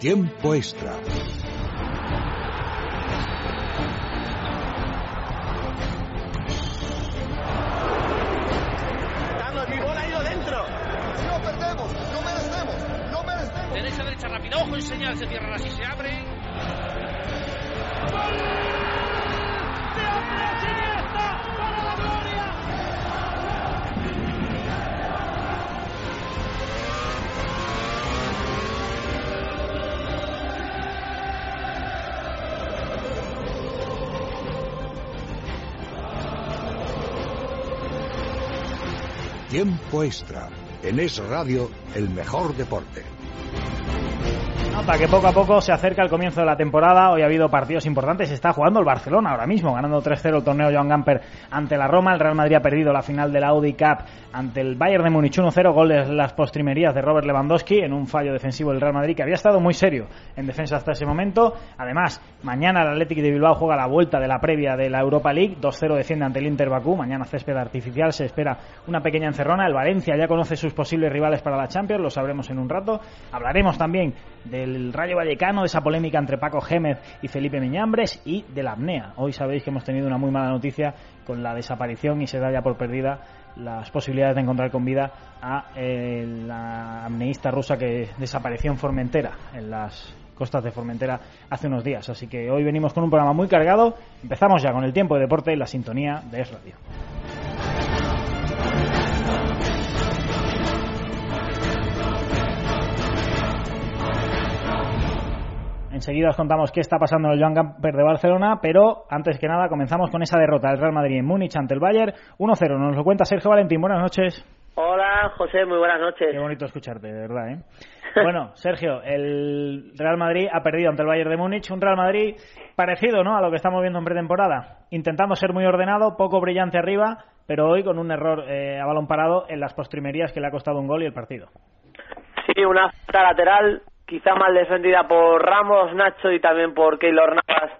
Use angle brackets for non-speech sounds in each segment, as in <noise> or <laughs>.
Tiempo extra. Carlos, mi bola ha ido dentro. No perdemos, no merecemos, no merecemos. Derecha, derecha, rápido. Ojo y señal, se cierra así, se abre. ¡Gol! Tiempo extra. En Es Radio, el mejor deporte. Que poco a poco se acerca el comienzo de la temporada. Hoy ha habido partidos importantes. Está jugando el Barcelona ahora mismo, ganando 3-0 el torneo Joan Gamper ante la Roma. El Real Madrid ha perdido la final de la Audi Cup ante el Bayern de Múnich 1-0. Goles las postrimerías de Robert Lewandowski en un fallo defensivo del Real Madrid que había estado muy serio en defensa hasta ese momento. Además, mañana el Athletic de Bilbao juega la vuelta de la previa de la Europa League. 2-0 defiende ante el Inter Bakú. Mañana césped artificial. Se espera una pequeña encerrona. El Valencia ya conoce sus posibles rivales para la Champions. Lo sabremos en un rato. Hablaremos también del Rayo Vallecano, de esa polémica entre Paco Gémez y Felipe Miñambres y de la apnea. Hoy sabéis que hemos tenido una muy mala noticia con la desaparición y se da ya por perdida las posibilidades de encontrar con vida a eh, la apneísta rusa que desapareció en Formentera, en las costas de Formentera hace unos días. Así que hoy venimos con un programa muy cargado. Empezamos ya con el tiempo de deporte y la sintonía de Es Radio. Enseguida os contamos qué está pasando en el Joan Gamper de Barcelona, pero antes que nada comenzamos con esa derrota del Real Madrid en Múnich ante el Bayern 1-0. Nos lo cuenta Sergio Valentín. Buenas noches. Hola, José, muy buenas noches. Qué bonito escucharte, de verdad, ¿eh? <laughs> Bueno, Sergio, el Real Madrid ha perdido ante el Bayern de Múnich, un Real Madrid parecido, ¿no?, a lo que estamos viendo en pretemporada, intentando ser muy ordenado, poco brillante arriba, pero hoy con un error eh, a balón parado en las postrimerías que le ha costado un gol y el partido. Sí, una falta lateral, quizá mal defendida por Ramos, Nacho y también por Keylor Navas,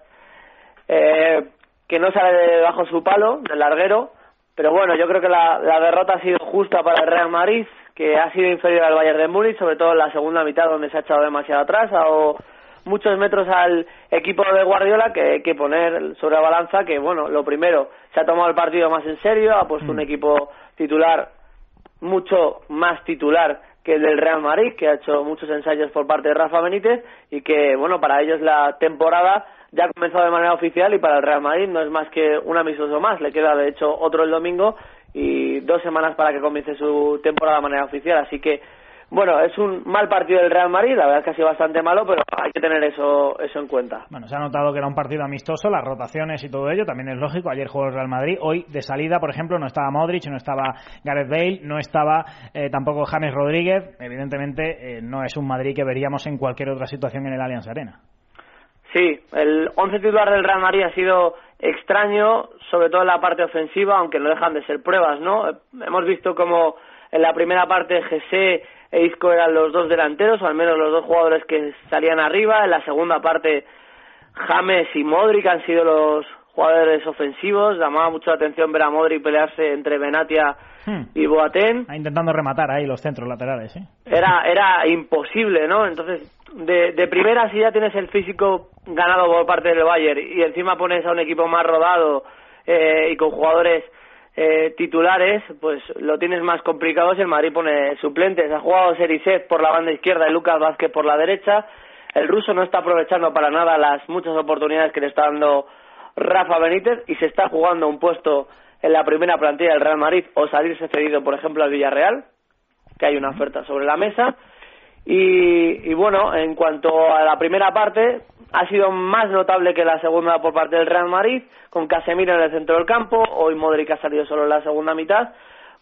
eh, que no sale de bajo su palo, del larguero. Pero bueno, yo creo que la, la, derrota ha sido justa para el Real Madrid, que ha sido inferior al Bayern de Múnich, sobre todo en la segunda mitad donde se ha echado demasiado atrás, o muchos metros al equipo de Guardiola que hay que poner sobre la balanza que, bueno, lo primero, se ha tomado el partido más en serio, ha puesto un equipo titular mucho más titular que el del Real Madrid, que ha hecho muchos ensayos por parte de Rafa Benítez y que, bueno, para ellos la temporada ya ha comenzado de manera oficial y para el Real Madrid no es más que un amistoso más. Le queda, de hecho, otro el domingo y dos semanas para que comience su temporada de manera oficial. Así que, bueno, es un mal partido del Real Madrid, la verdad es que ha sido bastante malo, pero hay que tener eso, eso en cuenta. Bueno, se ha notado que era un partido amistoso, las rotaciones y todo ello, también es lógico. Ayer jugó el Real Madrid, hoy de salida, por ejemplo, no estaba Modric, no estaba Gareth Bale, no estaba eh, tampoco James Rodríguez. Evidentemente, eh, no es un Madrid que veríamos en cualquier otra situación en el Allianz Arena. Sí, el once titular del Real Madrid ha sido extraño, sobre todo en la parte ofensiva, aunque no dejan de ser pruebas, ¿no? Hemos visto como en la primera parte Jesse e Isco eran los dos delanteros, o al menos los dos jugadores que salían arriba. En la segunda parte, James y Modric han sido los jugadores ofensivos. Llamaba mucho la atención ver a Modric pelearse entre Benatia hmm. y Boateng. Intentando rematar ahí los centros laterales, ¿eh? Era, era imposible, ¿no? Entonces, de, de primera, si ya tienes el físico ganado por parte del Bayern y encima pones a un equipo más rodado eh, y con jugadores eh, titulares, pues lo tienes más complicado si el Madrid pone suplentes. Ha jugado Sericev por la banda izquierda y Lucas Vázquez por la derecha. El ruso no está aprovechando para nada las muchas oportunidades que le está dando Rafa Benítez y se está jugando un puesto en la primera plantilla del Real Madrid o salirse cedido, por ejemplo, al Villarreal, que hay una oferta sobre la mesa. Y, y, bueno, en cuanto a la primera parte, ha sido más notable que la segunda por parte del Real Madrid, con Casemiro en el centro del campo, hoy Modric ha salido solo en la segunda mitad,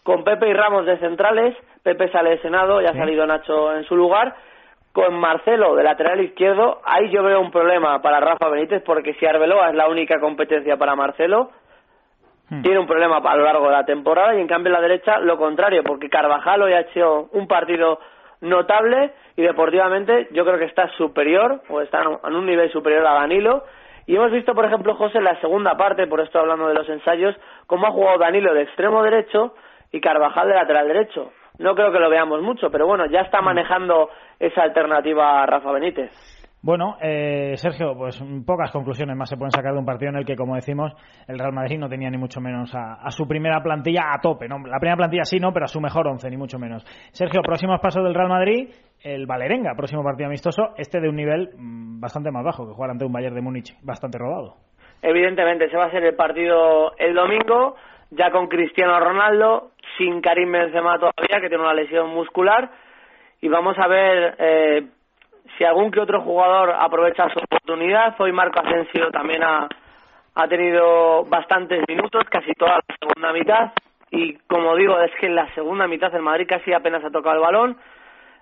con Pepe y Ramos de centrales, Pepe sale de Senado y ha salido Nacho en su lugar, con Marcelo de lateral izquierdo, ahí yo veo un problema para Rafa Benítez, porque si Arbeloa es la única competencia para Marcelo, tiene un problema a lo largo de la temporada, y en cambio en la derecha lo contrario, porque Carvajal hoy ha hecho un partido notable y deportivamente yo creo que está superior o está en un nivel superior a Danilo y hemos visto por ejemplo José en la segunda parte por esto hablando de los ensayos cómo ha jugado Danilo de extremo derecho y Carvajal de lateral derecho no creo que lo veamos mucho, pero bueno, ya está manejando esa alternativa Rafa Benítez. Bueno, eh, Sergio, pues pocas conclusiones más se pueden sacar de un partido en el que, como decimos, el Real Madrid no tenía ni mucho menos a, su primera plantilla a tope. ¿no? La primera plantilla sí, no, pero a su mejor once, ni mucho menos. Sergio, próximos pasos del Real Madrid, el Valerenga, próximo partido amistoso, este de un nivel mm, bastante más bajo, que jugar ante un Bayern de Múnich bastante robado. Evidentemente, ese va a ser el partido el domingo, ya con Cristiano Ronaldo, sin Karim Benzema todavía, que tiene una lesión muscular, y vamos a ver... Eh, si algún que otro jugador aprovecha su oportunidad, hoy Marco Asensio también ha, ha tenido bastantes minutos, casi toda la segunda mitad, y como digo, es que en la segunda mitad el Madrid casi apenas ha tocado el balón,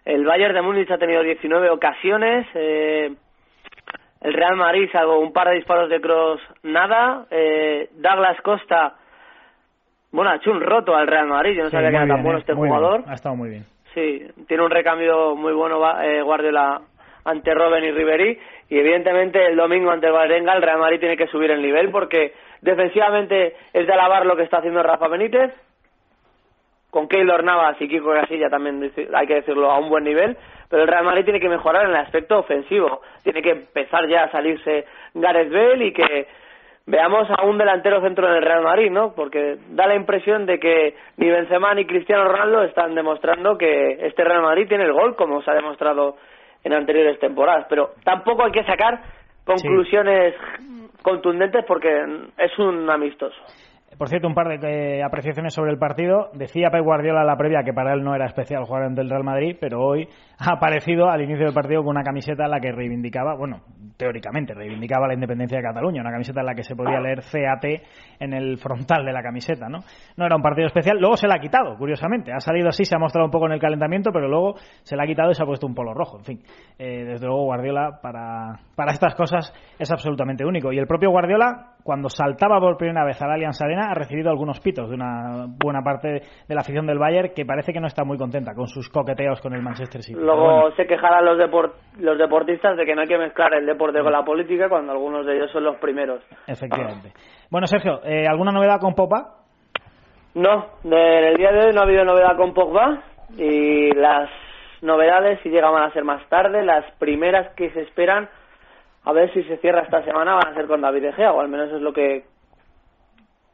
el Bayern de Múnich ha tenido 19 ocasiones, eh, el Real Madrid, salvo un par de disparos de cross, nada, eh, Douglas Costa, bueno, ha hecho un roto al Real Madrid, yo no sabía que era tan bueno eh, este jugador. Ha estado muy bien. Sí, tiene un recambio muy bueno eh, Guardiola ante Robben y Ribery. Y evidentemente el domingo ante el el Real Madrid tiene que subir el nivel porque defensivamente es de alabar lo que está haciendo Rafa Benítez. Con Keylor Navas y Kiko Casilla también hay que decirlo a un buen nivel. Pero el Real Madrid tiene que mejorar en el aspecto ofensivo. Tiene que empezar ya a salirse Gareth Bale y que veamos a un delantero centro en el Real Madrid, ¿no? Porque da la impresión de que ni Benzema ni Cristiano Ronaldo están demostrando que este Real Madrid tiene el gol como se ha demostrado en anteriores temporadas, pero tampoco hay que sacar conclusiones contundentes porque es un amistoso. Por cierto, un par de eh, apreciaciones sobre el partido. Decía Pep Guardiola la previa que para él no era especial jugar ante el Real Madrid, pero hoy <laughs> ha aparecido al inicio del partido con una camiseta en la que reivindicaba, bueno, teóricamente reivindicaba la independencia de Cataluña, una camiseta en la que se podía leer CAT en el frontal de la camiseta, ¿no? No era un partido especial, luego se la ha quitado, curiosamente. Ha salido así, se ha mostrado un poco en el calentamiento, pero luego se la ha quitado y se ha puesto un polo rojo. En fin, eh, desde luego Guardiola para, para estas cosas es absolutamente único. Y el propio Guardiola, cuando saltaba por primera vez a la Allianz Arena, ha recibido algunos pitos de una buena parte de la afición del Bayern que parece que no está muy contenta con sus coqueteos con el Manchester City. Luego se quejarán los, los deportistas de que no hay que mezclar el deporte con la política cuando algunos de ellos son los primeros. Efectivamente. Bueno, Sergio, eh, ¿alguna novedad con Popa? No, en el día de hoy no ha habido novedad con Pogba y las novedades, si llegan a ser más tarde, las primeras que se esperan, a ver si se cierra esta semana, van a ser con David Egea, o al menos es lo que,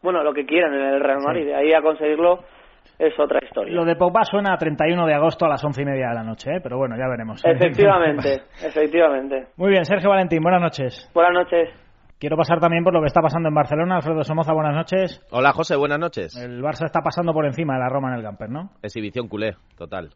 bueno, lo que quieren en el Real Madrid. De ahí a conseguirlo es otra historia. Lo de Pogba suena a 31 de agosto a las once y media de la noche, ¿eh? pero bueno, ya veremos. <laughs> Efectivamente, efectivamente. Muy bien, Sergio Valentín, buenas noches. Buenas noches. Quiero pasar también por lo que está pasando en Barcelona. Alfredo Somoza, buenas noches. Hola, José, buenas noches. El Barça está pasando por encima de la Roma en el Camper, ¿no? Exhibición culé, total.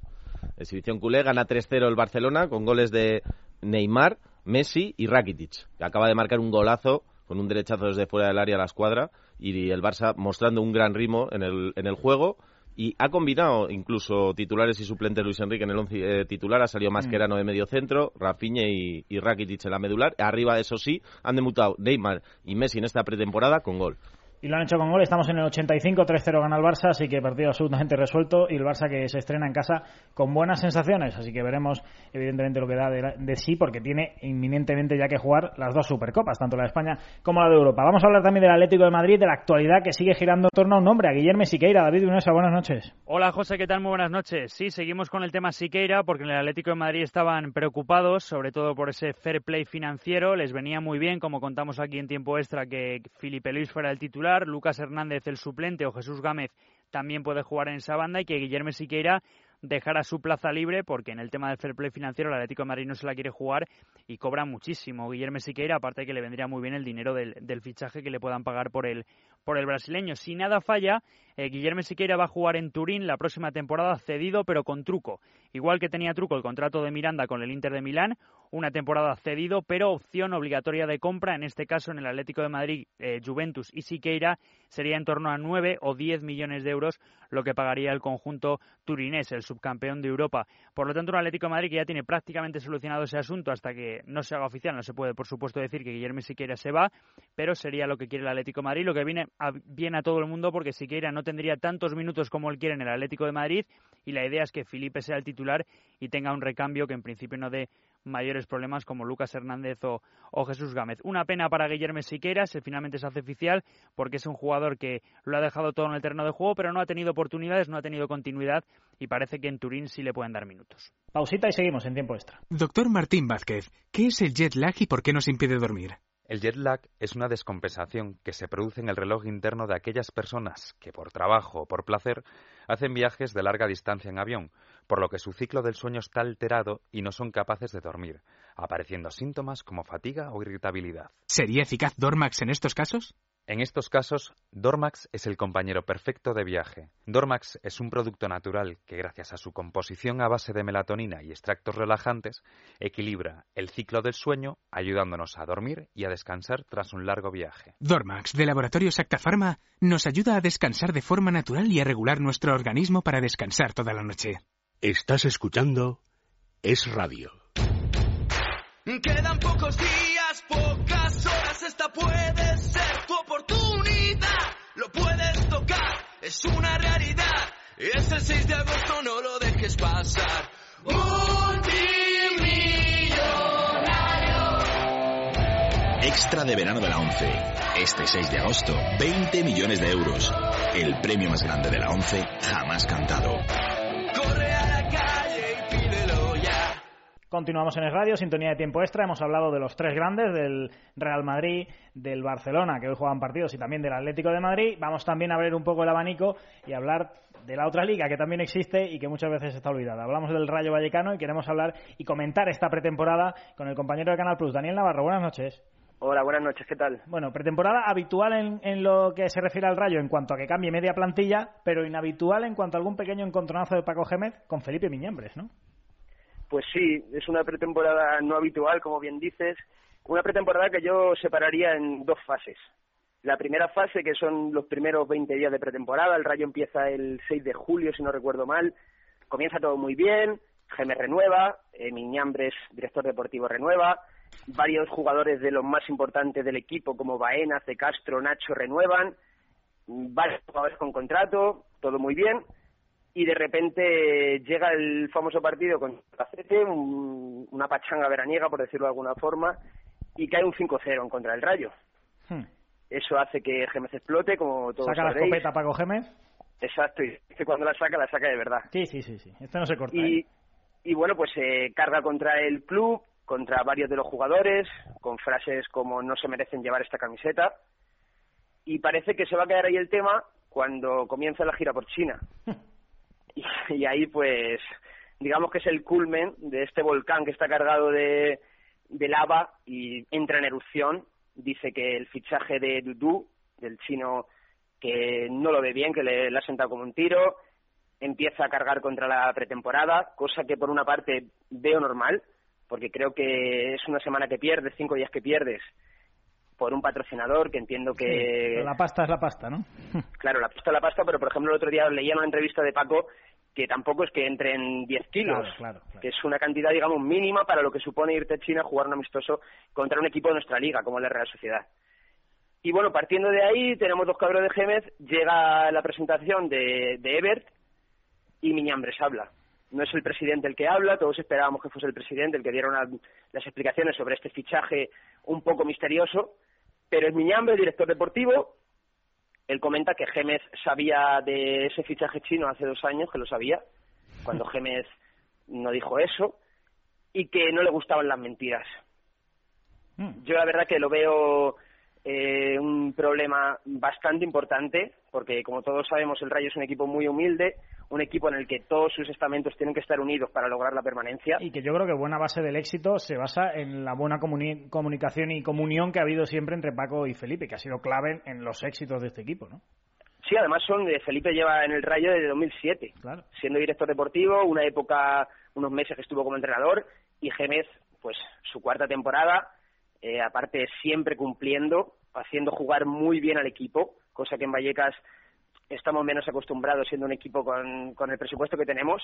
Exhibición culé, gana 3-0 el Barcelona con goles de Neymar, Messi y Rakitic, que acaba de marcar un golazo con un derechazo desde fuera del área a la escuadra y el Barça mostrando un gran ritmo en el, en el juego y ha combinado incluso titulares y suplentes Luis Enrique en el once eh, titular, ha salido Mascherano de medio centro, Rafinha y, y Rakitic en la medular, arriba eso sí, han demutado Neymar y Messi en esta pretemporada con gol. Y lo han hecho con gol. Estamos en el 85, 3-0 gana el Barça, así que partido absolutamente resuelto. Y el Barça que se estrena en casa con buenas sensaciones. Así que veremos, evidentemente, lo que da de, sí, porque tiene inminentemente ya que jugar las dos Supercopas, tanto la de España como la de Europa. Vamos a hablar también del Atlético de Madrid, de la actualidad que sigue girando en torno a un nombre, a Guillermo Siqueira. David Unesa, buenas noches. Hola, José, ¿qué tal? Muy buenas noches. Sí, seguimos con el tema Siqueira, porque en el Atlético de Madrid estaban preocupados, sobre todo por ese fair play financiero. Les venía muy bien, como contamos aquí en tiempo extra, que Felipe Luis fuera el titular, Lucas Hernández el suplente, o Jesús Gámez también puede jugar en esa banda y que Guillermo Siqueira dejara su plaza libre porque en el tema del fair play financiero el Atlético de Madrid no se la quiere jugar y cobra muchísimo Guillermo Siqueira, aparte que le vendría muy bien el dinero del, del fichaje que le puedan pagar por el, por el brasileño. Si nada falla, eh, Guillermo Siqueira va a jugar en Turín la próxima temporada cedido pero con truco. Igual que tenía truco el contrato de Miranda con el Inter de Milán, una temporada cedido pero opción obligatoria de compra, en este caso en el Atlético de Madrid, eh, Juventus y Siqueira sería en torno a 9 o 10 millones de euros lo que pagaría el conjunto turinés, el subcampeón de Europa. Por lo tanto, un Atlético de Madrid que ya tiene prácticamente solucionado ese asunto hasta que no se haga oficial. No se puede, por supuesto, decir que Guillermo Siqueira se va, pero sería lo que quiere el Atlético de Madrid. Lo que viene bien a todo el mundo porque Siqueira no tendría tantos minutos como él quiere en el Atlético de Madrid y la idea es que Felipe sea el titular y tenga un recambio que en principio no dé mayores problemas como Lucas Hernández o, Jesús Gámez. Una pena para Guillermo Siqueira, si finalmente se hace oficial, porque es un jugador que lo ha dejado todo en el terreno de juego, pero no ha tenido oportunidades, no ha tenido continuidad y parece que en Turín sí le pueden dar minutos. Pausita y seguimos en tiempo extra. Doctor Martín Vázquez, ¿qué es el jet lag y por qué nos impide dormir? El jet lag es una descompensación que se produce en el reloj interno de aquellas personas que por trabajo o por placer hacen viajes de larga distancia en avión, por lo que su ciclo del sueño está alterado y no son capaces de dormir, apareciendo síntomas como fatiga o irritabilidad. ¿Sería eficaz Dormax en estos casos? En estos casos, Dormax es el compañero perfecto de viaje. Dormax es un producto natural que, gracias a su composición a base de melatonina y extractos relajantes, equilibra el ciclo del sueño, ayudándonos a dormir y a descansar tras un largo viaje. Dormax, de Laboratorio Sacta Pharma, nos ayuda a descansar de forma natural y a regular nuestro organismo para descansar toda la noche. Estás escuchando Es Radio. Quedan pocos días, pocas es una realidad. Es el 6 de agosto, no lo dejes pasar. Multimillonario. Extra de verano de la 11. Este 6 de agosto, 20 millones de euros. El premio más grande de la 11 jamás cantado. Continuamos en el radio, sintonía de tiempo extra. Hemos hablado de los tres grandes, del Real Madrid, del Barcelona, que hoy juegan partidos, y también del Atlético de Madrid. Vamos también a abrir un poco el abanico y hablar de la otra liga que también existe y que muchas veces está olvidada. Hablamos del Rayo Vallecano y queremos hablar y comentar esta pretemporada con el compañero de Canal Plus, Daniel Navarro. Buenas noches. Hola, buenas noches, ¿qué tal? Bueno, pretemporada habitual en, en, lo que se refiere al Rayo en cuanto a que cambie media plantilla, pero inhabitual en cuanto a algún pequeño encontronazo de Paco Gémez con Felipe Miñambres, ¿no? Pues sí, es una pretemporada no habitual, como bien dices, una pretemporada que yo separaría en dos fases. La primera fase, que son los primeros 20 días de pretemporada, el Rayo empieza el 6 de julio, si no recuerdo mal, comienza todo muy bien, Geme renueva, eh, Miñambres, director deportivo, renueva, varios jugadores de los más importantes del equipo, como Baena, C. Castro, Nacho, renuevan, varios jugadores con contrato, todo muy bien, y de repente llega el famoso partido con Cacete, una pachanga veraniega, por decirlo de alguna forma, y cae un 5-0 en contra del Rayo. Hmm. Eso hace que Gémez explote, como todos ¿Saca la escopeta Paco Gémez? Exacto, y cuando la saca, la saca de verdad. Sí, sí, sí, sí. Esto no se corta. Y, ¿eh? y bueno, pues se carga contra el club, contra varios de los jugadores, con frases como no se merecen llevar esta camiseta. Y parece que se va a quedar ahí el tema cuando comienza la gira por China. <laughs> y, ahí pues digamos que es el culmen de este volcán que está cargado de, de lava y entra en erupción. Dice que el fichaje de Dudu, del chino, que no lo ve bien, que le, le, ha sentado como un tiro, empieza a cargar contra la pretemporada, cosa que por una parte veo normal, porque creo que es una semana que pierdes, cinco días que pierdes, por un patrocinador que entiendo que... la pasta es la pasta, ¿no? claro, la pasta es la pasta, pero por ejemplo el otro día leía una entrevista de Paco que tampoco es que entren 10 kilos, que es una cantidad, digamos, mínima para lo que supone irte a China a jugar un amistoso contra un equipo de nuestra liga, como la Real Sociedad. Y bueno, partiendo de ahí, tenemos dos cabros de Gémez, llega la presentación de, de Ebert y Miñambres habla. No es el presidente el que habla, todos esperábamos que fuese el presidente el que diera las explicaciones sobre este fichaje un poco misterioso, pero es Miñambre, el director deportivo. Él comenta que Gémez sabía de ese fichaje chino hace dos años, que lo sabía, cuando <laughs> Gémez no dijo eso, y que no le gustaban las mentiras. Hmm. Yo la verdad que lo veo eh, un problema bastante importante, porque como todos sabemos el Rayo es un equipo muy humilde, un equipo en el que todos sus estamentos tienen que estar unidos para lograr la permanencia. Y que yo creo que buena base del éxito se basa en la buena comunicación y comunión que ha habido siempre entre Paco y Felipe, que ha sido clave en los éxitos de este equipo, ¿no? Sí, además son de Felipe lleva en el Rayo desde 2007, claro. siendo director deportivo, una época, unos meses que estuvo como entrenador, y Gémez, pues su cuarta temporada, eh, aparte siempre cumpliendo, haciendo jugar muy bien al equipo, cosa que en Vallecas estamos menos acostumbrados siendo un equipo con, con el presupuesto que tenemos,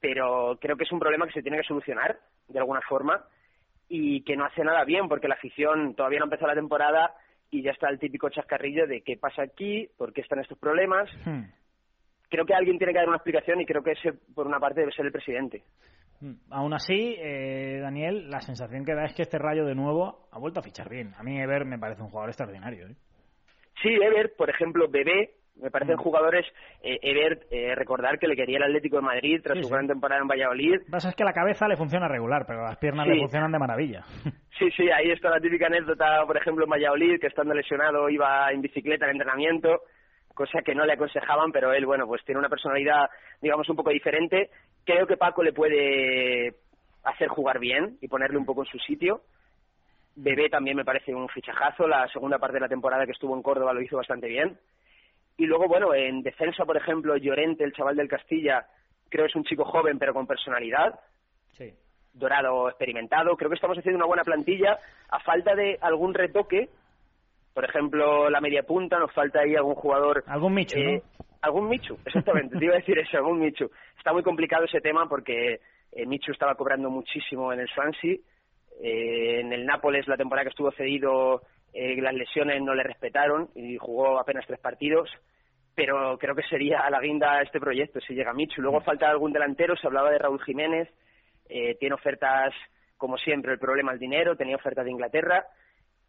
pero creo que es un problema que se tiene que solucionar de alguna forma y que no hace nada bien porque la afición todavía no empezó la temporada y ya está el típico chascarrillo de qué pasa aquí, por qué están estos problemas. Creo que alguien tiene que dar una explicación y creo que ese, por una parte, debe ser el presidente. Mm. Aún así, eh, Daniel, la sensación que da es que este Rayo de nuevo ha vuelto a fichar bien. A mí Ever me parece un jugador extraordinario. ¿eh? Sí, Ever, por ejemplo, Bebé, me parecen Mm. jugadores, eh, Ever, eh, recordar que le quería el Atlético de Madrid tras Sí, su sí. gran temporada en Valladolid. Lo que pasa es que la cabeza le funciona regular, pero las piernas Sí. le funcionan de maravilla. <laughs> Sí, sí, ahí está la típica anécdota, por ejemplo, en Valladolid, que estando lesionado iba en bicicleta al entrenamiento, cosa que no le aconsejaban, pero él, bueno, pues tiene una personalidad, digamos, un poco diferente. Creo que Paco le puede hacer jugar bien y ponerle un poco en su sitio. Bebé también me parece un fichajazo, la segunda parte de la temporada que estuvo en Córdoba lo hizo bastante bien. Y luego, bueno, en defensa, por ejemplo, Llorente, el chaval del Castilla, creo que es un chico joven pero con personalidad. Sí. Dorado experimentado. Creo que estamos haciendo una buena plantilla. A falta de algún retoque, por ejemplo, la media punta, nos falta ahí algún jugador. Algún Michu, eh, Algún Michu, <laughs> exactamente. te iba a decir eso, algún Michu. Está muy complicado ese tema porque eh, Michu estaba cobrando muchísimo en el Swansea. Eh, en el Nápoles, la temporada que estuvo cedido, eh, las lesiones no le respetaron y jugó apenas tres partidos pero creo que sería a la guinda este proyecto si llega Michu. Luego falta algún delantero, se hablaba de Raúl Jiménez, eh, tiene ofertas, como siempre, el problema el dinero, tenía ofertas de Inglaterra,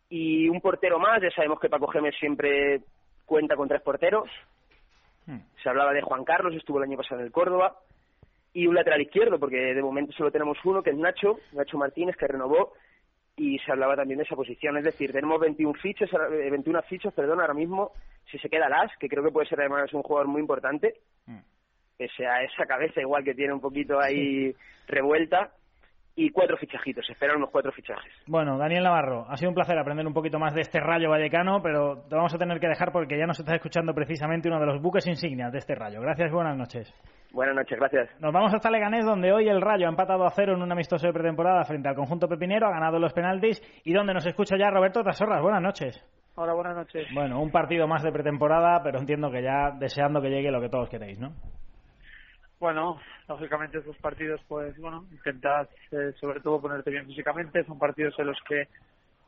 y un portero más, ya sabemos que Paco Gémez siempre cuenta con tres porteros, se hablaba de Juan Carlos, estuvo el año pasado en el Córdoba, y un lateral izquierdo, porque de momento solo tenemos uno, que es Nacho, Nacho Martínez, que renovó, y se hablaba también de esa posición, es decir, tenemos 21 fichas, eh, 21 fichas, perdón, ahora mismo, si se queda Las, que creo que puede ser además un jugador muy importante, pese a esa cabeza igual que tiene un poquito ahí revuelta, y cuatro fichajitos, esperan unos cuatro fichajes. Bueno, Daniel Navarro, ha sido un placer aprender un poquito más de este Rayo Vallecano, pero te vamos a tener que dejar porque ya nos está escuchando precisamente uno de los buques insignias de este Rayo. Gracias y buenas noches. Buenas noches, gracias. Nos vamos hasta Leganés, donde hoy el Rayo ha empatado a cero en un amistoso de pretemporada frente al conjunto pepinero, ha ganado los penaltis y donde nos escucha ya Roberto Tasorras. Buenas noches. Hola, buenas noches. Bueno, un partido más de pretemporada, pero entiendo que ya deseando que llegue lo que todos queréis, ¿no? Bueno, lógicamente estos partidos, pues bueno, intentas eh, sobre todo ponerte bien físicamente. Son partidos en los que,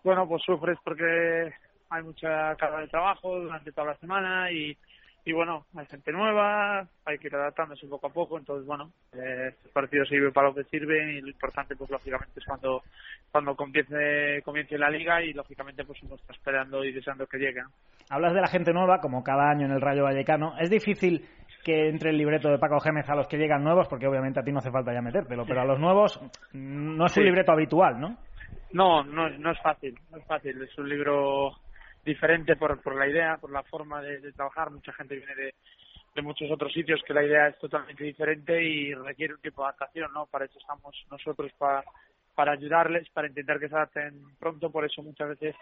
bueno, pues sufres porque hay mucha carga de trabajo durante toda la semana y, y bueno, hay gente nueva, hay que ir adaptándose poco a poco. Entonces, bueno, eh, estos partidos sirven para lo que sirven y lo importante, pues lógicamente, es cuando cuando comience, comience la liga y lógicamente, pues uno está esperando y deseando que llegue. Hablas de la gente nueva, como cada año en el Rayo Vallecano. Es difícil que entre el libreto de Paco Gémez a los que llegan nuevos, porque obviamente a ti no hace falta ya metértelo, pero a los nuevos no es un libreto habitual, ¿no? No, no, es- no es fácil, no es fácil. Es un libro diferente por, por la idea, por la forma de, de trabajar. Mucha gente viene de, de muchos otros sitios que la idea es totalmente diferente y requiere un tipo de adaptación, ¿no? Para eso estamos nosotros, para, para ayudarles, para intentar que se adapten pronto. Por eso muchas veces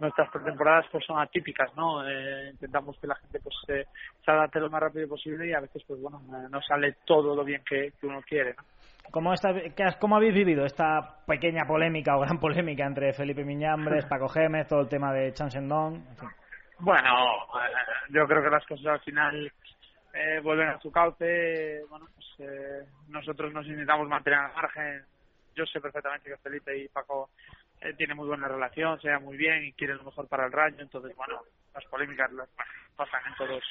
nuestras pretemporadas pues son atípicas, ¿no? Eh, intentamos que la gente pues se, se adapte lo más rápido posible y a veces pues bueno, eh, no sale todo lo bien que, que uno quiere, ¿no? ¿Cómo, está, ¿Cómo habéis vivido esta pequeña polémica o gran polémica entre Felipe Miñambres, Paco Gémez, todo el tema de Chansendong? En fin. Bueno, eh, yo creo que las cosas al final eh, vuelven a su cauce. Bueno, pues, eh, nosotros nos intentamos mantener al margen. Yo sé perfectamente que Felipe y Paco eh, tienen muy buena relación, se llevan muy bien y quieren lo mejor para el Rayo. Entonces, bueno, las polémicas las pasan en todos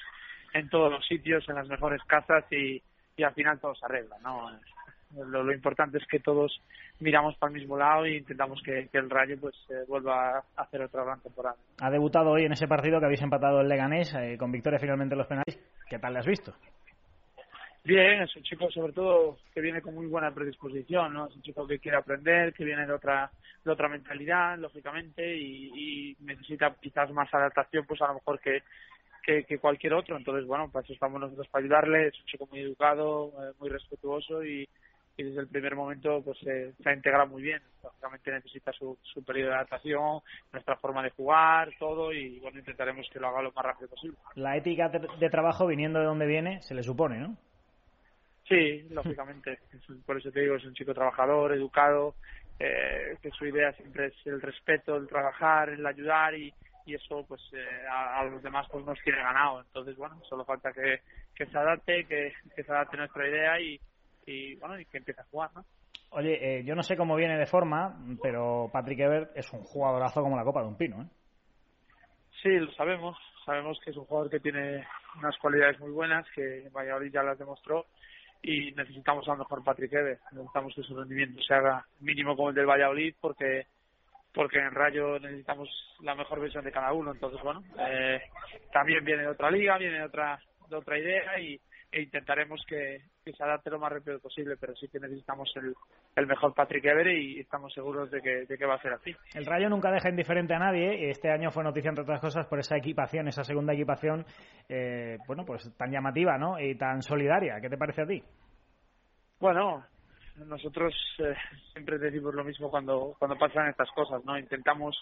en todos los sitios, en las mejores casas y, y al final todo se arregla, ¿no? Lo, importante es que todos miramos para el mismo lado e intentamos que, que el Rayo pues eh, vuelva a hacer otra gran temporada. Ha debutado hoy en ese partido que habéis empatado el Leganés, eh, con victoria finalmente en los penales. ¿Qué tal le has visto? Bien, es un chico sobre todo que viene con muy buena predisposición, ¿no? Es un chico que quiere aprender, que viene de otra de otra mentalidad, lógicamente, y, necesita quizás más adaptación, pues a lo mejor que, que, cualquier otro. Entonces, bueno, para eso estamos nosotros para ayudarle. Es un chico muy educado, eh, muy respetuoso y, desde el primer momento pues se, se ha integrado muy bien. Lógicamente necesita su, su periodo de adaptación, nuestra forma de jugar, todo, y bueno, intentaremos que lo haga lo más rápido posible. La ética de trabajo, viniendo de donde viene, se le supone, ¿no? Sí, lógicamente. <laughs> Por eso te digo, es un chico trabajador, educado, eh, que su idea siempre es el respeto, el trabajar, el ayudar y, y eso pues eh, a, a los demás pues nos tiene ganado. Entonces, bueno, solo falta que, que se adapte, que, que se adapte nuestra idea y, y bueno, y que empiece a jugar, ¿no? Oye, eh, yo no sé cómo viene de forma, pero Patrick Ebert es un jugadorazo como la copa de un pino, ¿eh? Sí, lo sabemos. Sabemos que es un jugador que tiene unas cualidades muy buenas, que Valladolid ya las demostró y necesitamos a lo mejor Patrick Eve. Necesitamos que su rendimiento se haga mínimo como el del Valladolid porque porque en Rayo necesitamos la mejor versión de cada uno. Entonces, bueno, eh, también viene de otra liga, viene de otra, de otra idea y, e intentaremos que, que se adapte lo más rápido posible, pero sí que necesitamos el, el mejor Patrick Evere y estamos seguros de que, de que va a ser así. El Rayo nunca deja indiferente a nadie. Este año fue noticia, entre otras cosas, por esa equipación, esa segunda equipación, eh, bueno, pues tan llamativa, ¿no? Y tan solidaria. ¿Qué te parece a ti? Bueno, nosotros eh, siempre decimos lo mismo cuando cuando pasan estas cosas, ¿no? Intentamos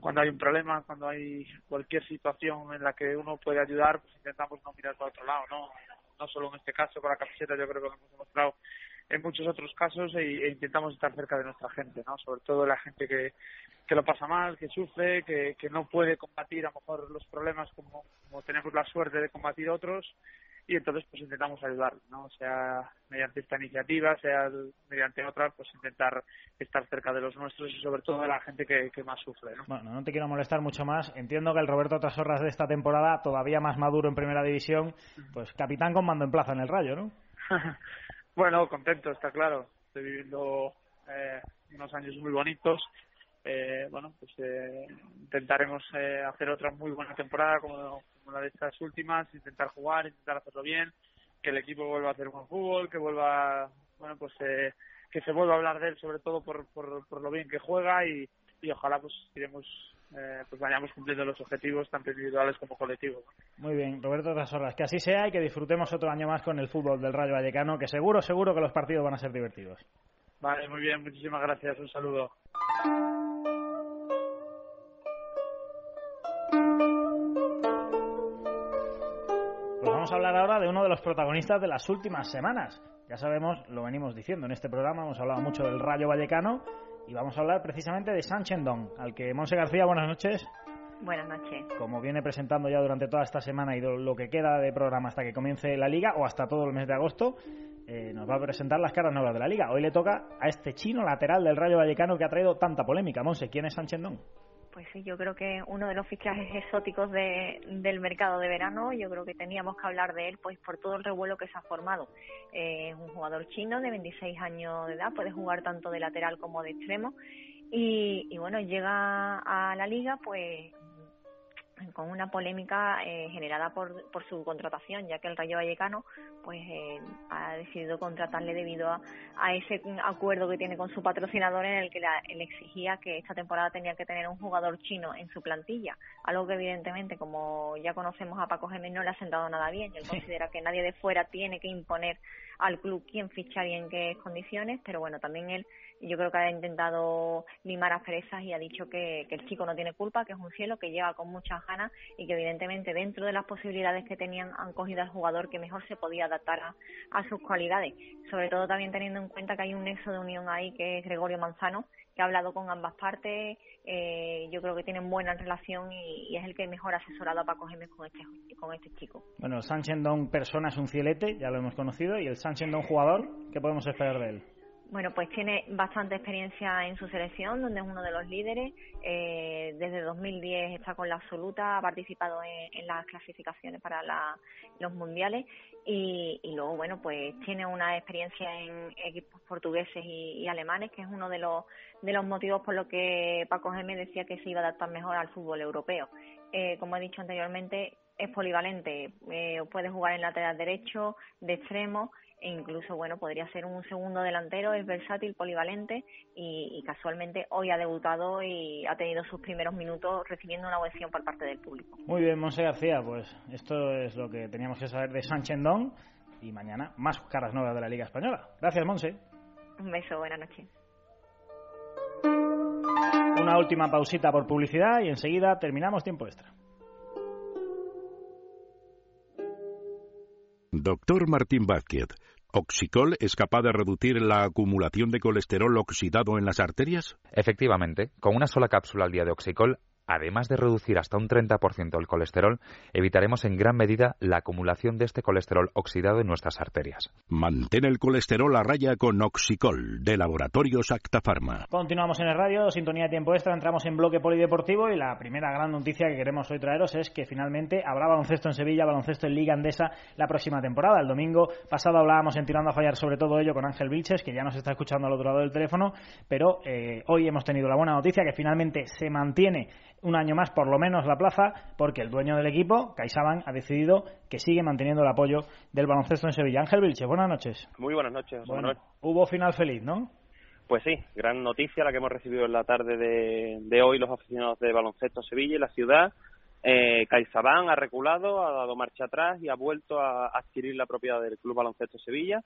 cuando hay un problema, cuando hay cualquier situación en la que uno puede ayudar, pues intentamos no mirar para otro lado, ¿no? No solo en este caso con la camiseta, yo creo que lo hemos demostrado en muchos otros casos e, e intentamos estar cerca de nuestra gente, ¿no? Sobre todo la gente que, que lo pasa mal, que sufre, que, que no puede combatir a lo mejor los problemas como, como tenemos la suerte de combatir otros y entonces pues intentamos ayudar, ¿no? Sea mediante esta iniciativa, sea mediante otra, pues intentar estar cerca de los nuestros y sobre todo de la gente que, que más sufre, ¿no? Bueno, no te quiero molestar mucho más. Entiendo que el Roberto Trasorras de esta temporada, todavía más maduro en Primera División, pues capitán con mando en plaza en el Rayo, ¿no? <laughs> bueno, contento, está claro. Estoy viviendo eh, unos años muy bonitos. Eh, bueno, pues eh, intentaremos eh, hacer otra muy buena temporada como, como la de estas últimas, intentar jugar, intentar hacerlo bien, que el equipo vuelva a hacer buen fútbol, que vuelva, bueno, pues eh, que se vuelva a hablar de él sobre todo por, por, por lo bien que juega y, y ojalá pues iremos eh, pues vayamos cumpliendo los objetivos tanto individuales como colectivos. Muy bien, Roberto Trasorras, que así sea y que disfrutemos otro año más con el fútbol del Rayo Vallecano, que seguro, seguro que los partidos van a ser divertidos. Vale, muy bien, muchísimas gracias, un saludo. Pues vamos a hablar ahora de uno de los protagonistas de las últimas semanas. Ya sabemos, lo venimos diciendo en este programa, hemos hablado mucho del Rayo Vallecano y vamos a hablar precisamente de Sanchendón, al que Monse García, buenas noches. Buenas noches. Como viene presentando ya durante toda esta semana y lo que queda de programa hasta que comience la liga o hasta todo el mes de agosto, eh, nos va a presentar las caras nuevas de la liga. Hoy le toca a este chino lateral del Rayo Vallecano que ha traído tanta polémica. Monse, ¿quién es Sanchendón? Pues sí, yo creo que uno de los fichajes exóticos de, del mercado de verano, yo creo que teníamos que hablar de él pues por todo el revuelo que se ha formado. Eh, es un jugador chino de 26 años de edad, puede jugar tanto de lateral como de extremo y, y bueno, llega a la liga pues con una polémica eh, generada por, por su contratación, ya que el Rayo Vallecano pues eh, ha decidido contratarle debido a, a, ese acuerdo que tiene con su patrocinador en el que la, le exigía que esta temporada tenía que tener un jugador chino en su plantilla, algo que evidentemente como ya conocemos a Paco Gémez no le ha sentado nada bien, él considera que nadie de fuera tiene que imponer al club quién fichar y en qué condiciones, pero bueno, también él yo creo que ha intentado limar asperezas y ha dicho que, que, el chico no tiene culpa, que es un cielo, que llega con muchas ganas y que evidentemente dentro de las posibilidades que tenían han cogido al jugador que mejor se podía adaptar a, a sus cualidades. Sobre todo también teniendo en cuenta que hay un nexo de unión ahí que es Gregorio Manzano, que ha hablado con ambas partes, eh, yo creo que tienen buena relación y, es el que mejor asesorado a Paco Gémez con este, con este chico. Bueno, Sánchez Don persona es un cielete, ya lo hemos conocido, y el Sánchez Don jugador, ¿qué podemos esperar de él? Bueno, pues tiene bastante experiencia en su selección, donde es uno de los líderes. Eh, desde 2010 está con la absoluta, ha participado en, las clasificaciones para la, los mundiales y, y, luego, bueno, pues tiene una experiencia en equipos portugueses y, y, alemanes, que es uno de los, de los motivos por los que Paco Gémez decía que se iba a adaptar mejor al fútbol europeo. Eh, como he dicho anteriormente, es polivalente, eh, puede jugar en lateral derecho, de extremo e incluso bueno podría ser un segundo delantero es versátil polivalente y, y, casualmente hoy ha debutado y ha tenido sus primeros minutos recibiendo una ovación por parte del público. Muy bien Monse García pues esto es lo que teníamos que saber de Sanchendón y mañana más caras nuevas de la Liga Española. Gracias Monse. Un beso buenas noches. Una última pausita por publicidad y enseguida terminamos tiempo extra Doctor Martín Vázquez, ¿Oxicol es capaz de reducir la acumulación de colesterol oxidado en las arterias? Efectivamente, con una sola cápsula al día de Oxicol además de reducir hasta un 30% el colesterol, evitaremos en gran medida la acumulación de este colesterol oxidado en nuestras arterias. Mantén el colesterol a raya con Oxicol, de Laboratorios Acta Pharma. Continuamos en el radio, sintonía de tiempo extra, entramos en bloque polideportivo y la primera gran noticia que queremos hoy traeros es que finalmente habrá baloncesto en Sevilla, baloncesto en Liga Andesa la próxima temporada. El domingo pasado hablábamos en Tirando a Fallar sobre todo ello con Ángel Vilches, que ya nos está escuchando al otro lado del teléfono, pero eh, hoy hemos tenido la buena noticia que finalmente se mantiene un año más por lo menos la plaza, porque el dueño del equipo, CaixaBank, ha decidido que sigue manteniendo el apoyo del baloncesto en Sevilla. Ángel Vilche, buenas noches. Muy buenas noches. Bueno, hubo final feliz, ¿no? Pues sí, gran noticia la que hemos recibido en la tarde de, hoy los aficionados de baloncesto Sevilla y la ciudad. Eh, CaixaBank ha reculado, ha dado marcha atrás y ha vuelto a adquirir la propiedad del Club Baloncesto Sevilla,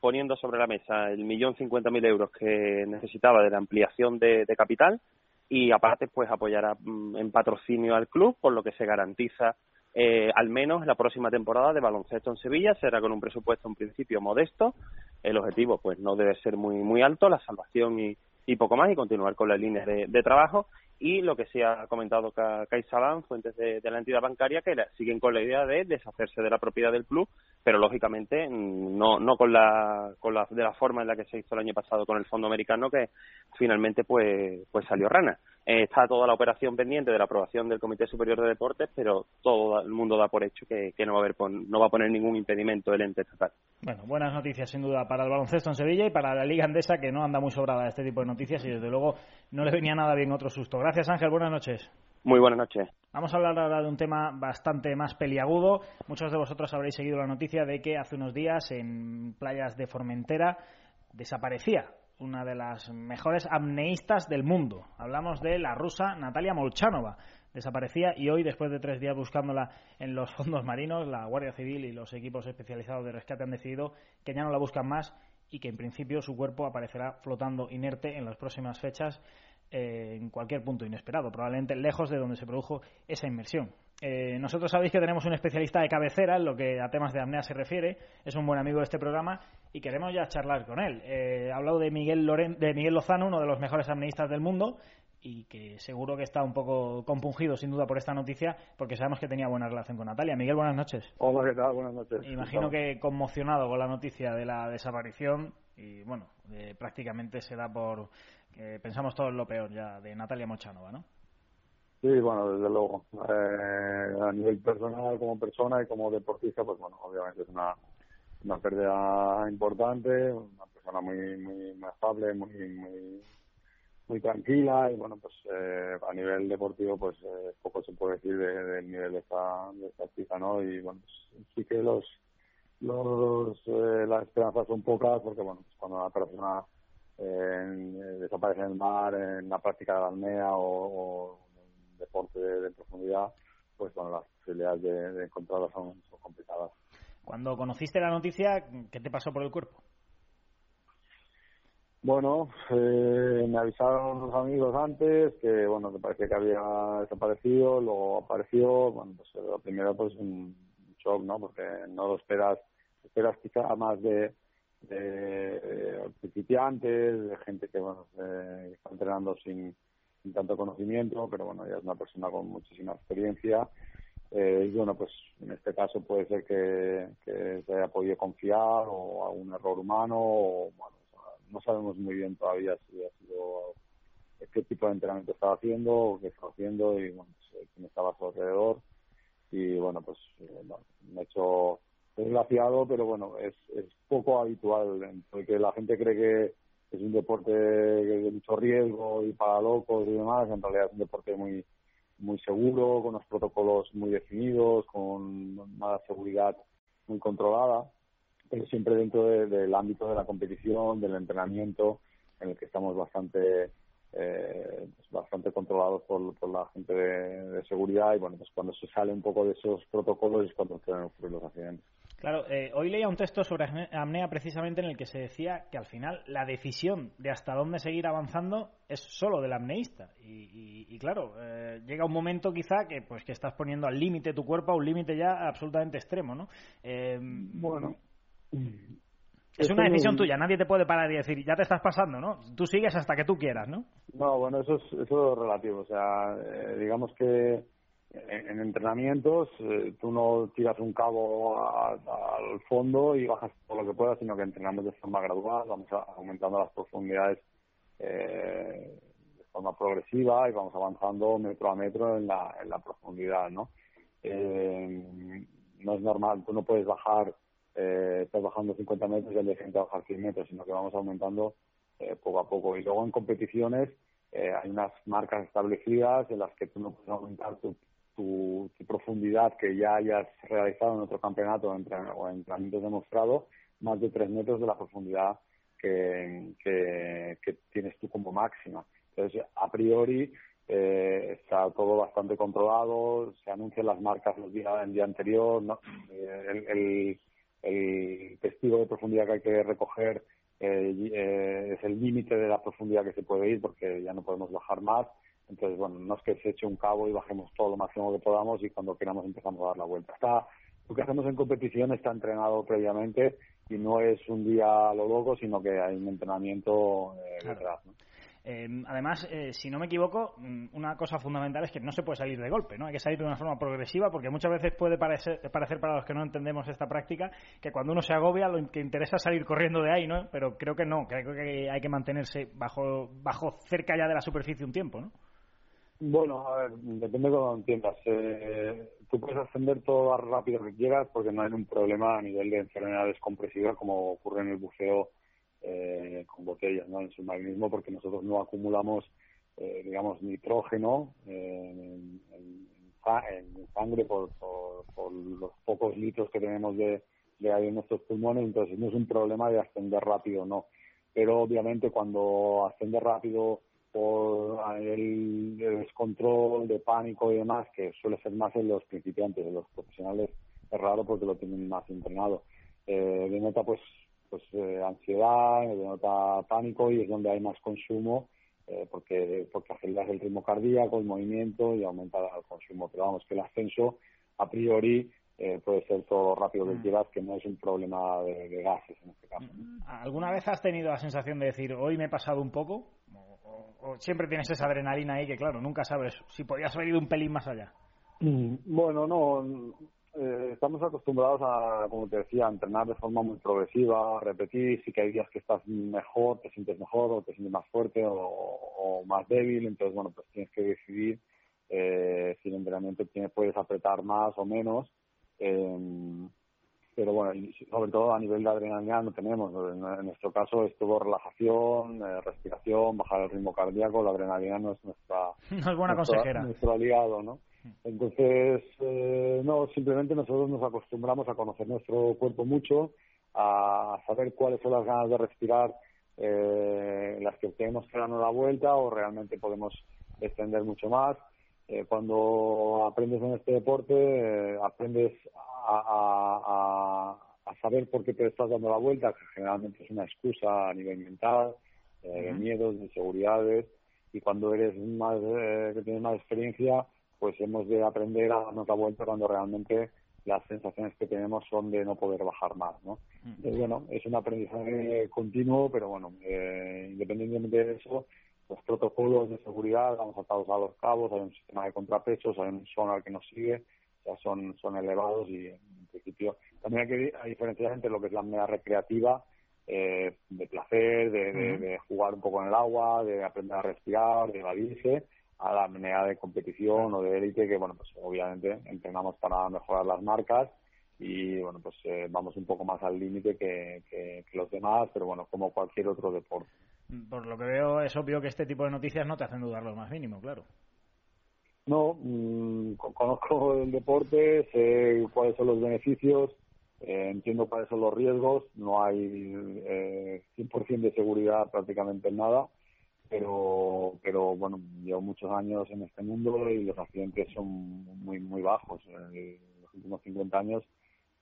poniendo sobre la mesa el millón cincuenta mil euros que necesitaba de la ampliación de capital y aparte pues apoyará mm, en patrocinio al club, por lo que se garantiza eh, al menos la próxima temporada de baloncesto en Sevilla. Será con un presupuesto en principio modesto. El objetivo pues no debe ser muy muy alto, la salvación y, y poco más y continuar con la línea de, de trabajo y lo que se ha comentado CaixaBank, fuentes de, la entidad bancaria, que siguen con la idea de deshacerse de la propiedad del club, pero lógicamente no, no con la, con la, de la forma en la que se hizo el año pasado con el fondo americano, que finalmente pues, pues salió rana. Eh, está toda la operación pendiente de la aprobación del Comité Superior de Deportes, pero todo el mundo da por hecho que, no, va a haber, no va a poner ningún impedimento el ente estatal. Bueno, buenas noticias sin duda para el baloncesto en Sevilla y para la Liga Andesa, que no anda muy sobrada este tipo de noticias y desde luego no le venía nada bien otro susto. Gracias Ángel, buenas noches. Muy buenas noches. Vamos a hablar ahora de un tema bastante más peliagudo. Muchos de vosotros habréis seguido la noticia de que hace unos días en playas de Formentera desaparecía una de las mejores amneístas del mundo. Hablamos de la rusa Natalia Molchanova. Desaparecía y hoy, después de tres días buscándola en los <laughs> fondos marinos, la Guardia Civil y los equipos especializados de rescate han decidido que ya no la buscan más y que en principio su cuerpo aparecerá flotando inerte en las próximas fechas eh, en cualquier punto inesperado, probablemente lejos de donde se produjo esa inmersión. Eh, nosotros sabéis que tenemos un especialista de cabecera en lo que a temas de apnea se refiere, es un buen amigo de este programa y queremos ya charlar con él. Eh, he hablado de Miguel, de Miguel Lozano, uno de los mejores apneístas del mundo y que seguro que está un poco compungido sin duda por esta noticia porque sabemos que tenía buena relación con Natalia. Miguel, buenas noches. Hola, ¿qué tal? Buenas noches. Imagino que conmocionado con la noticia de la desaparición y bueno, eh, prácticamente se da por que pensamos todos lo peor ya de Natalia Mochanova, ¿no? Sí, bueno, desde luego. Eh, a nivel personal, como persona y como deportista, pues bueno, obviamente es una, una pérdida importante, una persona muy muy, muy muy, muy muy tranquila y bueno, pues eh, a nivel deportivo pues eh, poco se puede decir del nivel de esta, de esta chica, ¿no? Y bueno, pues, sí que los, los eh, las esperanzas son pocas porque bueno, pues cuando una persona desaparece en el mar, en la práctica de la almea o, o deporte de, profundidad, pues bueno, las posibilidades de, de encontrarla son, son complicadas. Cuando conociste la noticia, ¿qué te pasó por el cuerpo? Bueno, eh, me avisaron los amigos antes que, bueno, que parecía que había desaparecido, luego apareció, bueno, pues eh, lo primero pues un shock, ¿no? Porque no lo esperas, esperas quizá más de, de principiantes, de gente que, bueno, está entrenando sin, sin tanto conocimiento, pero bueno, ella es una persona con muchísima experiencia. Eh, y bueno, pues en este caso puede ser que, se haya podido confiar o algún error humano o, bueno, no sabemos muy bien todavía si ha sido qué tipo de entrenamiento estaba haciendo o qué estaba haciendo y bueno, pues, eh, quién estaba a su alrededor. Y bueno, pues eh, me he hecho desgraciado, pero bueno, es, es poco habitual. Porque la gente cree que es un deporte de mucho riesgo y para locos y demás, en realidad es un deporte muy muy seguro, con unos protocolos muy definidos, con una seguridad muy controlada pero siempre dentro del ámbito de la competición, del entrenamiento, en el que estamos bastante eh, pues bastante controlados por, por la gente de, seguridad y bueno, pues cuando se sale un poco de esos protocolos es cuando ocurrir los accidentes. Claro, eh, hoy leía un texto sobre apnea precisamente en el que se decía que al final la decisión de hasta dónde seguir avanzando es solo del apneísta y, y, claro, eh, llega un momento quizá que pues que estás poniendo al límite tu cuerpo a un límite ya absolutamente extremo, ¿no? bueno, Es una decisión tuya, nadie te puede parar y decir, ya te estás pasando, ¿no? Tú sigues hasta que tú quieras, ¿no? No, bueno, eso es, eso es relativo. O sea, eh, digamos que en, en entrenamientos eh, tú no tiras un cabo al fondo y bajas todo lo que puedas, sino que entrenamos de forma gradual, vamos a- aumentando las profundidades eh, de forma progresiva y vamos avanzando metro a metro en la, en la profundidad, ¿no? Eh, no es normal, tú no puedes bajar, eh, estás bajando 50 metros y al día siguiente bajar 100 metros, sino que vamos aumentando eh, poco a poco. Y luego en competiciones eh, hay unas marcas establecidas en las que tú no puedes aumentar tu, tu, profundidad que ya hayas realizado en otro campeonato en o en entrenamientos demostrado, más de 3 metros de la profundidad que, tienes tú como máxima. Entonces, a priori, eh, está todo bastante controlado, se anuncian las marcas los días, el día anterior. Eh, el, el, testigo de profundidad que hay que recoger eh, eh, es el límite de la profundidad que se puede ir porque ya no podemos bajar más. Entonces, bueno, no es que se eche un cabo y bajemos todo lo máximo que podamos y cuando queramos empezamos a dar la vuelta. Está, lo que hacemos en competición está entrenado previamente y no es un día a lo loco, sino que hay un entrenamiento eh, Claro. detrás. ¿no? Eh, además, eh, si no me equivoco, mm, una cosa fundamental es que no se puede salir de golpe, ¿no? Hay que salir de una forma progresiva porque muchas veces puede parecer, parecer para los que no entendemos esta práctica que cuando uno se agobia lo que interesa es salir corriendo de ahí, ¿no? Pero creo que no, creo que hay que mantenerse bajo, bajo cerca ya de la superficie un tiempo, ¿no? Bueno, a ver, depende de cómo entiendas. Eh, tú puedes ascender todo lo rápido que quieras porque no hay un problema a nivel de enfermedades compresivas como ocurre en el buceo eh, con botellas, ¿no? En submarinismo porque nosotros no acumulamos, eh, digamos, nitrógeno eh, en, en- en sa- en sangre por, por, por los pocos litros que tenemos de, de aire en nuestros pulmones, entonces no es un problema de ascender rápido, no. Pero obviamente cuando ascende rápido por el, descontrol, de pánico y demás, que suele ser más en los principiantes, en los profesionales es raro porque lo tienen más entrenado. Eh, denota pues pues eh, ansiedad, denota pánico y es donde hay más consumo eh, porque porque aceleras el ritmo cardíaco, el movimiento y aumenta el consumo. Pero vamos, que el ascenso a priori eh, puede ser todo lo rápido que Mm. quieras, que no es un problema de, de gases en este caso. ¿Alguna vez has tenido la sensación de decir, hoy me he pasado un poco? O, siempre tienes esa adrenalina ahí que, claro, nunca sabes si podías haber ido un pelín más allá. Mm, Bueno, no, eh, estamos acostumbrados a, como te decía, a entrenar de forma muy progresiva, a repetir, sí que hay días que estás mejor, te sientes mejor o te sientes más fuerte o, más débil, entonces, bueno, pues tienes que decidir eh, si el entrenamiento tiene, puedes apretar más o menos, eh, pero bueno, y sobre todo a nivel de adrenalina no tenemos, en, nuestro caso es todo relajación, eh, respiración, bajar el ritmo cardíaco, la adrenalina no es nuestra <laughs> No es buena nuestro- consejera. nuestro aliado, ¿no? Entonces, eh, no, simplemente nosotros nos acostumbramos a conocer nuestro cuerpo mucho, a saber cuáles son las ganas de respirar, eh, las que tenemos que darnos la vuelta o realmente podemos extender mucho más. Eh, cuando aprendes en este deporte, eh, aprendes a, a- a- a saber por qué te estás dando la vuelta, que generalmente es una excusa a nivel mental, eh, de miedos, de inseguridades, y cuando eres más, eh, que tienes más experiencia, pues hemos de aprender a darnos la vuelta cuando realmente las sensaciones que tenemos son de no poder bajar más, ¿no? Entonces, bueno, es un aprendizaje continuo, pero bueno, eh, independientemente de eso, los protocolos de seguridad vamos atados a los cabos, hay un sistema de contrapesos, hay un sonar que nos sigue, sea, son, son elevados y en principio también hay que hay diferenciar entre lo que es la manera recreativa, eh, de placer, de, de- de jugar un poco en el agua, de aprender a respirar, de evadirse, a la manera de competición o de élite, que bueno, pues obviamente entrenamos para mejorar las marcas y bueno, pues eh, vamos un poco más al límite que, que- que los demás, pero bueno, como cualquier otro deporte. Por lo que veo, es obvio que este tipo de noticias no te hacen dudar lo más mínimo, claro. No, mm, co- conozco el deporte, sé cuáles son los beneficios, eh, entiendo cuáles son los riesgos, no hay eh, 100% de seguridad prácticamente en nada, pero, pero bueno, llevo muchos años en este mundo y los accidentes son muy, muy bajos. En los últimos 50 años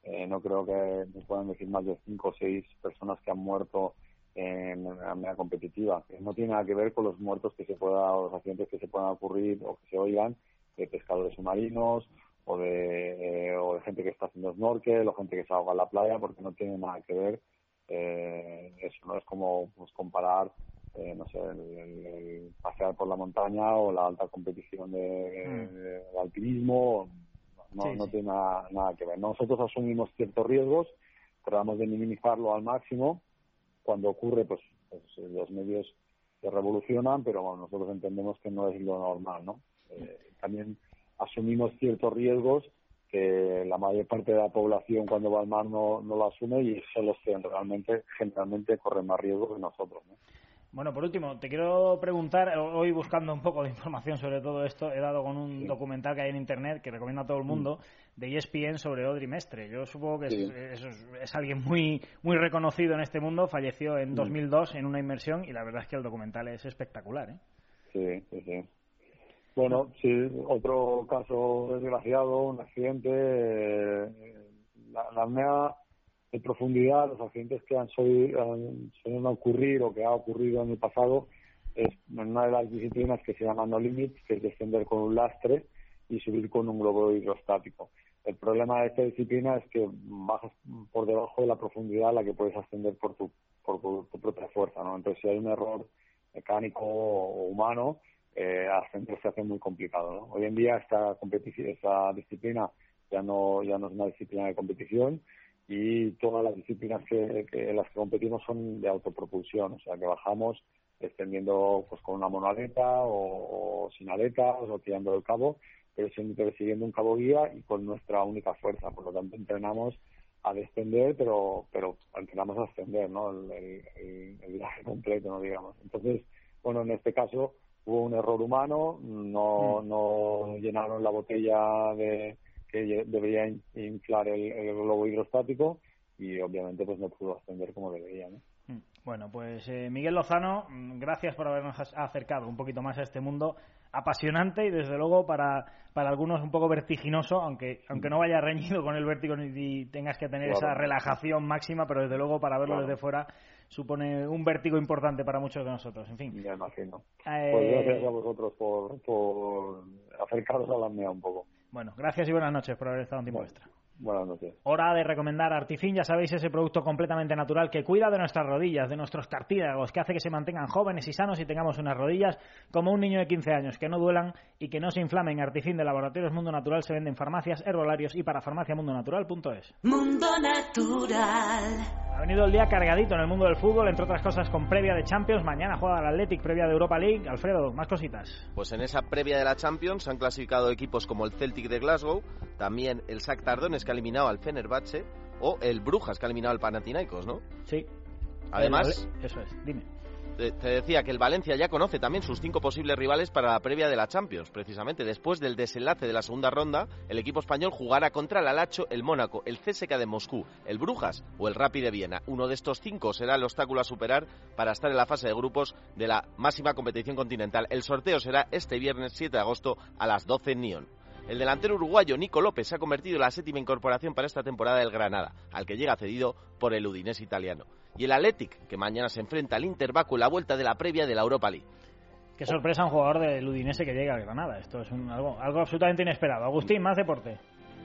eh, no creo que me puedan decir más de 5 o 6 personas que han muerto en la manera competitiva. No tiene nada que ver con los muertos que se pueda, o los accidentes que se puedan ocurrir o que se oigan de pescadores submarinos o de, eh, o de gente que está haciendo snorkel o gente que se ahoga en la playa porque no tiene nada que ver eh, eso no es como pues, comparar eh, no sé el, pasear por la montaña o la alta competición de, mm. alpinismo no, no tiene nada, nada que ver nosotros asumimos ciertos riesgos tratamos de minimizarlo al máximo cuando ocurre pues, pues los medios se revolucionan pero bueno, nosotros entendemos que no es lo normal no eh, también asumimos ciertos riesgos que la mayor parte de la población cuando va al mar no, no lo asume y son los que realmente generalmente corren más riesgo que nosotros. Bueno, por último, te quiero preguntar, hoy buscando un poco de información sobre todo esto, he dado con un documental que hay en Internet que recomiendo a todo el mm. mundo, de ESPN sobre Audrey Mestre. Yo supongo que es, alguien muy, muy reconocido en este mundo, falleció en 2002 mm. en una inmersión y la verdad es que el documental es espectacular. ¿eh? Sí, sí, sí. Bueno, sí, otro caso desgraciado, un accidente. Eh, la, la apnea de profundidad, los accidentes que han, solido ocurrir o que ha ocurrido en el pasado, es una de las disciplinas que se llama no limits, que es descender con un lastre y subir con un globo hidrostático. El problema de esta disciplina es que bajas por debajo de la profundidad a la que puedes ascender por tu, por tu, propia fuerza, ¿no? Entonces, si hay un error mecánico o humano, eh, ascender se hace muy complicado. ¿no? Hoy en día esta, esta disciplina ya no, ya no es una disciplina de competición y todas las disciplinas que, en las que competimos son de autopropulsión, o sea que bajamos extendiendo pues con una monaleta o, sin aletas o tirando el cabo, pero siempre siguiendo un cabo guía y con nuestra única fuerza. Por lo tanto, entrenamos a descender, pero pero entrenamos a ascender, ¿no? El, el viaje completo, ¿no? Digamos. Entonces, bueno, en este caso hubo un error humano, no, mm. no llenaron la botella de que debería inflar el, globo hidrostático y obviamente pues no pudo ascender como debería. ¿no? Mm. Bueno, pues eh, Miguel Lozano, mm, gracias por habernos acercado un poquito más a este mundo apasionante y desde luego para, para algunos un poco vertiginoso, aunque aunque no vaya reñido con el vértigo ni tengas que tener esa relajación máxima, pero desde luego para verlo desde fuera supone un vértigo importante para muchos de nosotros. En fin. Ya imagino. Eh, pues gracias a vosotros por, por acercaros a la mía un poco. Bueno, gracias y buenas noches por haber estado en tiempo extra. Buenas noches. Hora de recomendar Artifin, ya sabéis, ese producto completamente natural que cuida de nuestras rodillas, de nuestros cartílagos, que hace que se mantengan jóvenes y sanos y tengamos unas rodillas como un niño de 15 años, que no duelan y que no se inflamen. Artifin de Laboratorios Mundo Natural se vende en farmacias, herbolarios y para farmaciamundonatural.es. Mundo Natural. Ha venido el día cargadito en el mundo del fútbol, entre otras cosas con previa de Champions. Mañana juega el Athletic, previa de Europa League. Alfredo, más cositas. Pues en esa previa de la Champions se han clasificado equipos como el Celtic de Glasgow, también el SAC Tardones que ha eliminado al Fenerbahce o el Brujas que ha eliminado al Panathinaikos, ¿no? Sí. Además, eso es, dime te decía que el Valencia ya conoce también sus cinco posibles rivales para la previa de la Champions. Precisamente después del desenlace de la segunda ronda, el equipo español jugará contra el Alacho, el Mónaco, el CSK de Moscú, el Brujas o el Rapid de Viena. Uno de estos cinco será el obstáculo a superar para estar en la fase de grupos de la máxima competición continental. El sorteo será este viernes 7 de agosto a las 12 en Nyon. El delantero uruguayo Nico López se ha convertido en la séptima incorporación para esta temporada del Granada, al que llega cedido por el Udinese italiano. Y el Athletic, que mañana se enfrenta al Inter, va con la vuelta de la previa de la Europa League. Qué sorpresa un jugador del Udinese que llega al Granada. Esto es algo, algo absolutamente inesperado. Agustín, más deporte.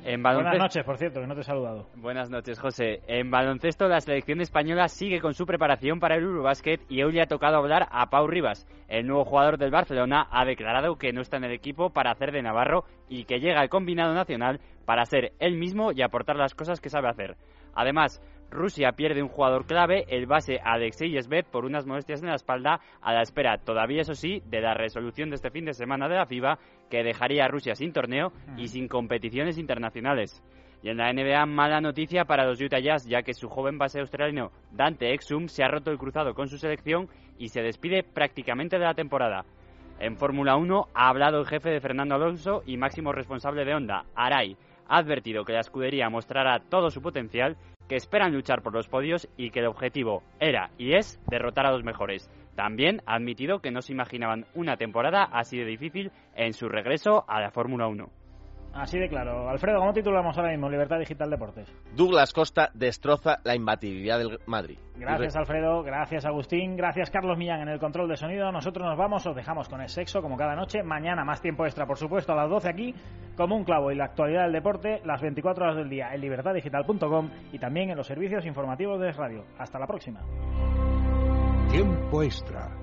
Buenas noches, por cierto, que no te he saludado. Buenas noches, José. En baloncesto, la selección española sigue con su preparación para el Eurobasket y hoy le ha tocado hablar a Pau Rivas. El nuevo jugador del Barcelona ha declarado que no está en el equipo para hacer de Navarro y que llega al combinado nacional para ser él mismo y aportar las cosas que sabe hacer. Además, Rusia pierde un jugador clave, el base Alexei Yesbet, por unas molestias en la espalda, a la espera, todavía eso sí, de la resolución de este fin de semana de la FIBA, que dejaría a Rusia sin torneo y sin competiciones internacionales. Y en la NBA, mala noticia para los Utah Jazz, ya que su joven base australiano Dante Exum se ha roto el cruzado con su selección y se despide prácticamente de la temporada. En Fórmula 1 ha hablado el jefe de Fernando Alonso y máximo responsable de Honda, Arai. Ha advertido que la escudería mostrará todo su potencial que esperan luchar por los podios y que el objetivo era y es derrotar a los mejores. También ha admitido que no se imaginaban una temporada así de difícil en su regreso a la Fórmula 1. Así de claro. Alfredo, ¿cómo titulamos ahora mismo Libertad Digital Deportes? Douglas Costa destroza la imbatibilidad del Madrid. Gracias Alfredo, gracias Agustín, gracias Carlos Millán en el control de sonido. Nosotros nos vamos, os dejamos con el sexo como cada noche. Mañana más tiempo extra, por supuesto, a las 12 aquí, como un clavo y la actualidad del deporte, las 24 horas del día en libertaddigital.com y también en los servicios informativos de radio. Hasta la próxima. Tiempo extra